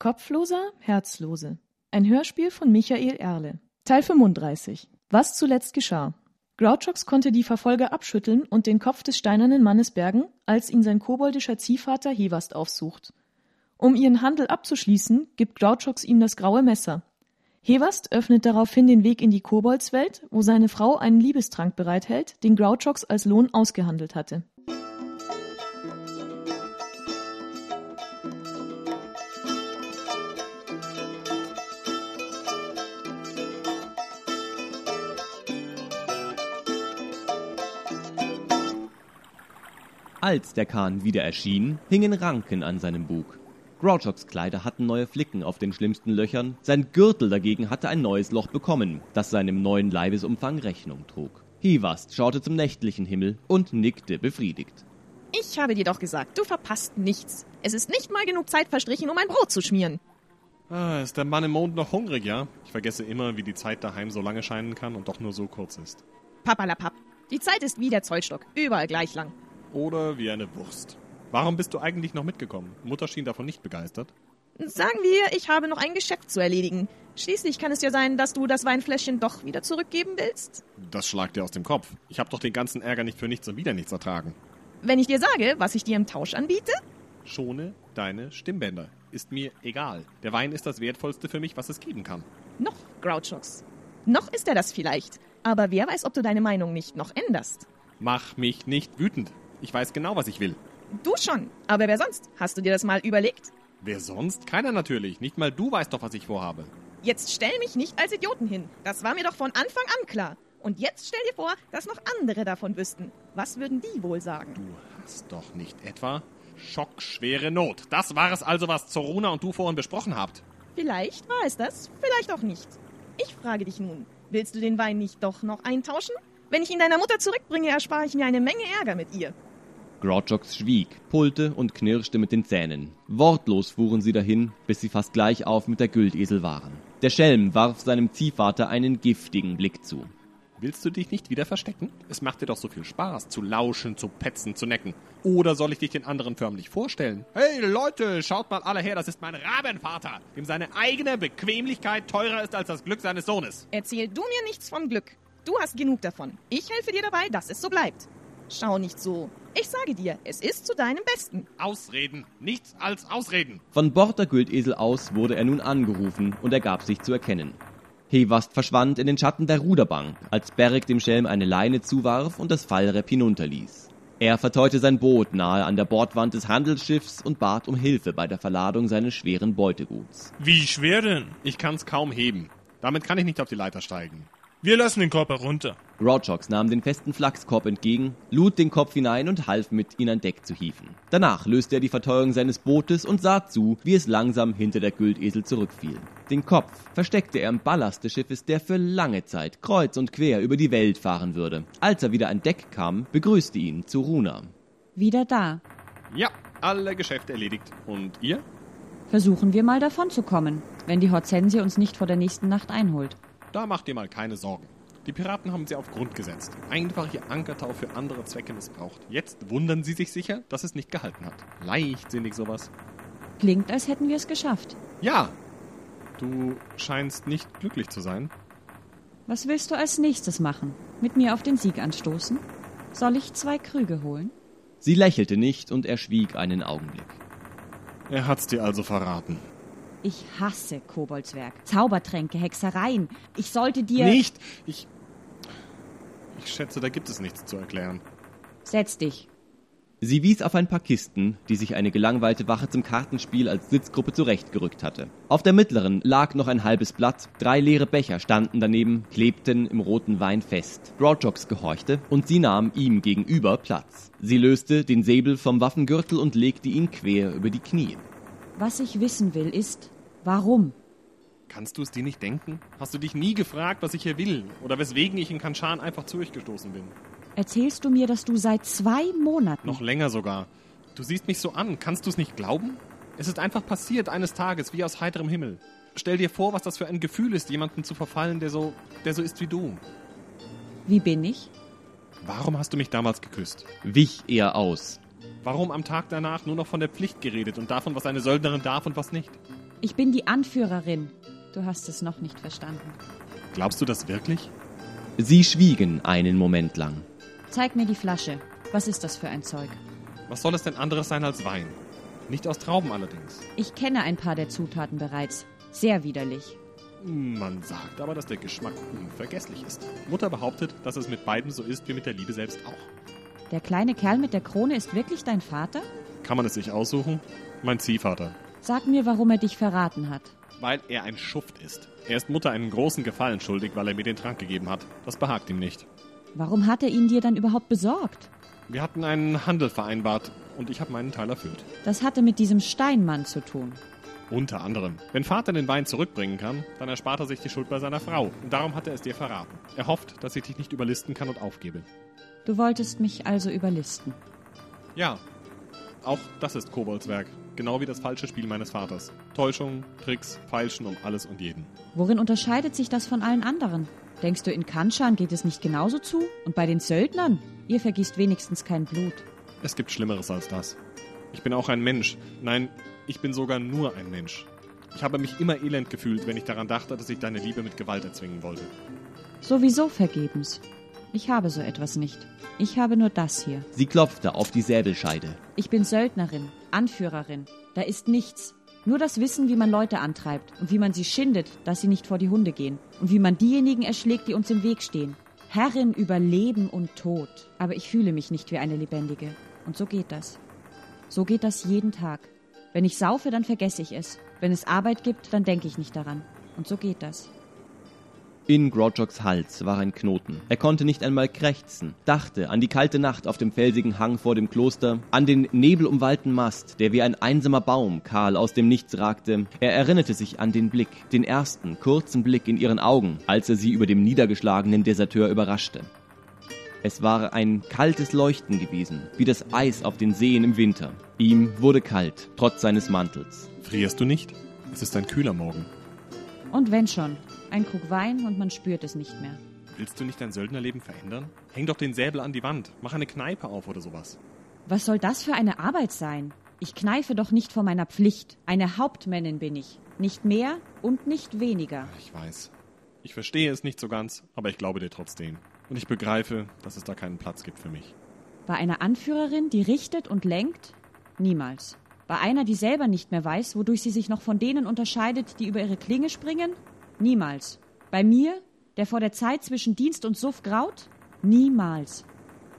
Kopfloser, Herzlose. Ein Hörspiel von Michael Erle. Teil 35. Was zuletzt geschah. Grouchox konnte die Verfolger abschütteln und den Kopf des steinernen Mannes bergen, als ihn sein koboldischer Ziehvater Hevast aufsucht. Um ihren Handel abzuschließen, gibt Grouchox ihm das graue Messer. Hevast öffnet daraufhin den Weg in die Koboldswelt, wo seine Frau einen Liebestrank bereithält, den Grouchox als Lohn ausgehandelt hatte. Als der Kahn wieder erschien, hingen Ranken an seinem Bug. Grouchox Kleider hatten neue Flicken auf den schlimmsten Löchern, sein Gürtel dagegen hatte ein neues Loch bekommen, das seinem neuen Leibesumfang Rechnung trug. Hivast schaute zum nächtlichen Himmel und nickte befriedigt. Ich habe dir doch gesagt, du verpasst nichts. Es ist nicht mal genug Zeit verstrichen, um ein Brot zu schmieren. Ah, ist der Mann im Mond noch hungrig, ja? Ich vergesse immer, wie die Zeit daheim so lange scheinen kann und doch nur so kurz ist. Papalapap. Die Zeit ist wie der Zollstock, überall gleich lang. Oder wie eine Wurst. Warum bist du eigentlich noch mitgekommen? Mutter schien davon nicht begeistert. Sagen wir, ich habe noch ein Geschäft zu erledigen. Schließlich kann es ja sein, dass du das Weinfläschchen doch wieder zurückgeben willst. Das schlagt dir aus dem Kopf. Ich habe doch den ganzen Ärger nicht für nichts und wieder nichts ertragen. Wenn ich dir sage, was ich dir im Tausch anbiete? Schone deine Stimmbänder. Ist mir egal. Der Wein ist das Wertvollste für mich, was es geben kann. Noch, Grouchox. Noch ist er das vielleicht. Aber wer weiß, ob du deine Meinung nicht noch änderst. Mach mich nicht wütend. Ich weiß genau, was ich will. Du schon. Aber wer sonst? Hast du dir das mal überlegt? Wer sonst? Keiner natürlich. Nicht mal du weißt doch, was ich vorhabe. Jetzt stell mich nicht als Idioten hin. Das war mir doch von Anfang an klar. Und jetzt stell dir vor, dass noch andere davon wüssten. Was würden die wohl sagen? Du hast doch nicht etwa schockschwere Not. Das war es also, was Zoruna und du vorhin besprochen habt. Vielleicht war es das, vielleicht auch nicht. Ich frage dich nun, willst du den Wein nicht doch noch eintauschen? Wenn ich ihn deiner Mutter zurückbringe, erspare ich mir eine Menge Ärger mit ihr. Grouchox schwieg, pullte und knirschte mit den Zähnen. Wortlos fuhren sie dahin, bis sie fast gleich auf mit der Güldesel waren. Der Schelm warf seinem Ziehvater einen giftigen Blick zu. Willst du dich nicht wieder verstecken? Es macht dir doch so viel Spaß, zu lauschen, zu petzen, zu necken. Oder soll ich dich den anderen förmlich vorstellen? Hey Leute, schaut mal alle her, das ist mein Rabenvater, dem seine eigene Bequemlichkeit teurer ist als das Glück seines Sohnes. Erzähl du mir nichts vom Glück. Du hast genug davon. Ich helfe dir dabei, dass es so bleibt. Schau nicht so. Ich sage dir, es ist zu deinem Besten. Ausreden, nichts als Ausreden. Von Bord der Güldesel aus wurde er nun angerufen und er gab sich zu erkennen. Hevast verschwand in den Schatten der Ruderbank, als Beric dem Schelm eine Leine zuwarf und das Fallrepp hinunterließ. Er verteute sein Boot nahe an der Bordwand des Handelsschiffs und bat um Hilfe bei der Verladung seines schweren Beuteguts. Wie schwer denn? Ich kann's kaum heben. Damit kann ich nicht auf die Leiter steigen. Wir lassen den Korb herunter. Grouchox nahm den festen Flachskorb entgegen, lud den Kopf hinein und half mit, ihn an Deck zu hieven. Danach löste er die Verteuerung seines Bootes und sah zu, wie es langsam hinter der Güldesel zurückfiel. Den Kopf versteckte er im Ballast des Schiffes, der für lange Zeit kreuz und quer über die Welt fahren würde. Als er wieder an Deck kam, begrüßte ihn Zuruna. Wieder da. Ja, alle Geschäfte erledigt. Und ihr? Versuchen wir mal davon zu kommen, wenn die Hortensie uns nicht vor der nächsten Nacht einholt. Da macht ihr mal keine Sorgen. Die Piraten haben sie auf Grund gesetzt. Einfach ihr Ankertau für andere Zwecke missbraucht. Jetzt wundern sie sich sicher, dass es nicht gehalten hat. Leichtsinnig sowas. Klingt, als hätten wir es geschafft. Ja! Du scheinst nicht glücklich zu sein. Was willst du als nächstes machen? Mit mir auf den Sieg anstoßen? Soll ich zwei Krüge holen? Sie lächelte nicht und er schwieg einen Augenblick. Er hat's dir also verraten. Ich hasse Koboldswerk. Zaubertränke, Hexereien. Ich sollte dir. Nicht! Ich. Ich schätze, da gibt es nichts zu erklären. Setz dich. Sie wies auf ein paar Kisten, die sich eine gelangweilte Wache zum Kartenspiel als Sitzgruppe zurechtgerückt hatte. Auf der mittleren lag noch ein halbes Blatt, drei leere Becher standen daneben, klebten im roten Wein fest. Grouchox gehorchte und sie nahm ihm gegenüber Platz. Sie löste den Säbel vom Waffengürtel und legte ihn quer über die Knie. Was ich wissen will, ist, warum? Kannst du es dir nicht denken? Hast du dich nie gefragt, was ich hier will? Oder weswegen ich in Kanchan einfach zu euch gestoßen bin? Erzählst du mir, dass du seit zwei Monaten. Noch länger sogar. Du siehst mich so an. Kannst du es nicht glauben? Es ist einfach passiert eines Tages, wie aus heiterem Himmel. Stell dir vor, was das für ein Gefühl ist, jemanden zu verfallen, der so, der so ist wie du. Wie bin ich? Warum hast du mich damals geküsst? Wich er aus. Warum am Tag danach nur noch von der Pflicht geredet und davon, was eine Söldnerin darf und was nicht? Ich bin die Anführerin. Du hast es noch nicht verstanden. Glaubst du das wirklich? Sie schwiegen einen Moment lang. Zeig mir die Flasche. Was ist das für ein Zeug? Was soll es denn anderes sein als Wein? Nicht aus Trauben allerdings. Ich kenne ein paar der Zutaten bereits. Sehr widerlich. Man sagt aber, dass der Geschmack unvergesslich ist. Mutter behauptet, dass es mit beiden so ist wie mit der Liebe selbst auch. Der kleine Kerl mit der Krone ist wirklich dein Vater? Kann man es sich aussuchen? Mein Ziehvater. Sag mir, warum er dich verraten hat. Weil er ein Schuft ist. Er ist Mutter einen großen Gefallen schuldig, weil er mir den Trank gegeben hat. Das behagt ihm nicht. Warum hat er ihn dir dann überhaupt besorgt? Wir hatten einen Handel vereinbart und ich habe meinen Teil erfüllt. Das hatte mit diesem Steinmann zu tun. Unter anderem. Wenn Vater den Wein zurückbringen kann, dann erspart er sich die Schuld bei seiner Frau. Und darum hat er es dir verraten. Er hofft, dass ich dich nicht überlisten kann und aufgebe. Du wolltest mich also überlisten. Ja, auch das ist Koboldswerk. Genau wie das falsche Spiel meines Vaters. Täuschung, Tricks, Feilschen um alles und jeden. Worin unterscheidet sich das von allen anderen? Denkst du, in Kanshan geht es nicht genauso zu? Und bei den Söldnern? Ihr vergießt wenigstens kein Blut. Es gibt Schlimmeres als das. Ich bin auch ein Mensch. Nein, ich bin sogar nur ein Mensch. Ich habe mich immer elend gefühlt, wenn ich daran dachte, dass ich deine Liebe mit Gewalt erzwingen wollte. Sowieso vergebens. Ich habe so etwas nicht. Ich habe nur das hier. Sie klopfte auf die Säbelscheide. Ich bin Söldnerin, Anführerin. Da ist nichts. Nur das Wissen, wie man Leute antreibt und wie man sie schindet, dass sie nicht vor die Hunde gehen. Und wie man diejenigen erschlägt, die uns im Weg stehen. Herrin über Leben und Tod. Aber ich fühle mich nicht wie eine Lebendige. Und so geht das. So geht das jeden Tag. Wenn ich saufe, dann vergesse ich es. Wenn es Arbeit gibt, dann denke ich nicht daran. Und so geht das. In Grouchoks Hals war ein Knoten. Er konnte nicht einmal krächzen, dachte an die kalte Nacht auf dem felsigen Hang vor dem Kloster, an den nebelumwallten Mast, der wie ein einsamer Baum kahl aus dem Nichts ragte. Er erinnerte sich an den Blick, den ersten, kurzen Blick in ihren Augen, als er sie über dem niedergeschlagenen Deserteur überraschte. Es war ein kaltes Leuchten gewesen, wie das Eis auf den Seen im Winter. Ihm wurde kalt, trotz seines Mantels. Frierst du nicht? Es ist ein kühler Morgen. Und wenn schon, ein Krug Wein und man spürt es nicht mehr. Willst du nicht dein Söldnerleben verändern? Häng doch den Säbel an die Wand. Mach eine Kneipe auf oder sowas. Was soll das für eine Arbeit sein? Ich kneife doch nicht vor meiner Pflicht. Eine Hauptmännin bin ich. Nicht mehr und nicht weniger. Ich weiß. Ich verstehe es nicht so ganz, aber ich glaube dir trotzdem. Und ich begreife, dass es da keinen Platz gibt für mich. Bei einer Anführerin, die richtet und lenkt? Niemals. Bei einer, die selber nicht mehr weiß, wodurch sie sich noch von denen unterscheidet, die über ihre Klinge springen? Niemals. Bei mir, der vor der Zeit zwischen Dienst und Suff graut? Niemals.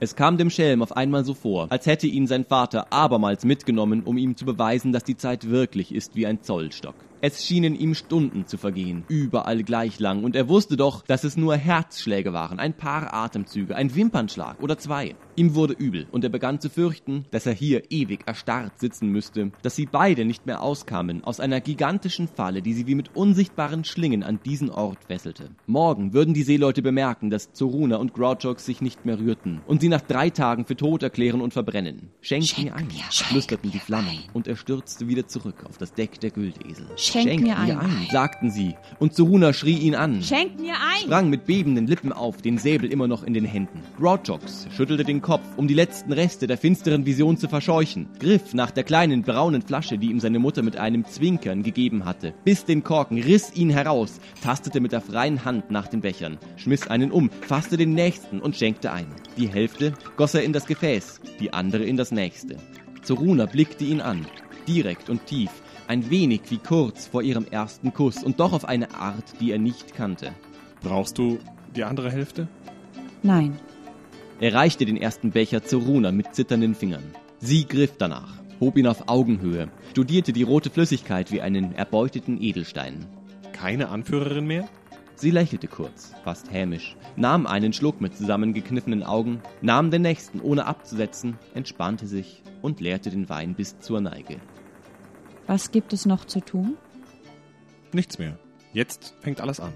Es kam dem Schelm auf einmal so vor, als hätte ihn sein Vater abermals mitgenommen, um ihm zu beweisen, dass die Zeit wirklich ist wie ein Zollstock. Es schienen ihm Stunden zu vergehen, überall gleich lang, und er wusste doch, dass es nur Herzschläge waren, ein paar Atemzüge, ein Wimpernschlag oder zwei. Ihm wurde übel, und er begann zu fürchten, dass er hier ewig erstarrt sitzen müsste, dass sie beide nicht mehr auskamen aus einer gigantischen Falle, die sie wie mit unsichtbaren Schlingen an diesen Ort fesselte. Morgen würden die Seeleute bemerken, dass Zoruna und Grouchox sich nicht mehr rührten und sie nach drei Tagen für tot erklären und verbrennen. Schenk, Schenk mir ein, mir, flüsterten die Flammen, ein. und er stürzte wieder zurück auf das Deck der Güldesel. Schenk mir ein. sagten sie, und Zoruna schrie ihn an. Schenkt mir ein! sprang mit bebenden Lippen auf, den Säbel immer noch in den Händen. Grouchox schüttelte den Kopf, um die letzten Reste der finsteren Vision zu verscheuchen, griff nach der kleinen braunen Flasche, die ihm seine Mutter mit einem Zwinkern gegeben hatte, biss den Korken, riss ihn heraus, tastete mit der freien Hand nach den Bechern, schmiss einen um, fasste den nächsten und schenkte ein. Die Hälfte goss er in das Gefäß, die andere in das nächste. Zoruna blickte ihn an, direkt und tief, ein wenig wie kurz vor ihrem ersten Kuss und doch auf eine Art, die er nicht kannte. Brauchst du die andere Hälfte? Nein. Er reichte den ersten Becher zu Runa mit zitternden Fingern. Sie griff danach, hob ihn auf Augenhöhe, studierte die rote Flüssigkeit wie einen erbeuteten Edelstein. Keine Anführerin mehr? Sie lächelte kurz, fast hämisch, nahm einen Schluck mit zusammengekniffenen Augen, nahm den nächsten ohne abzusetzen, entspannte sich und leerte den Wein bis zur Neige. Was gibt es noch zu tun? Nichts mehr. Jetzt fängt alles an.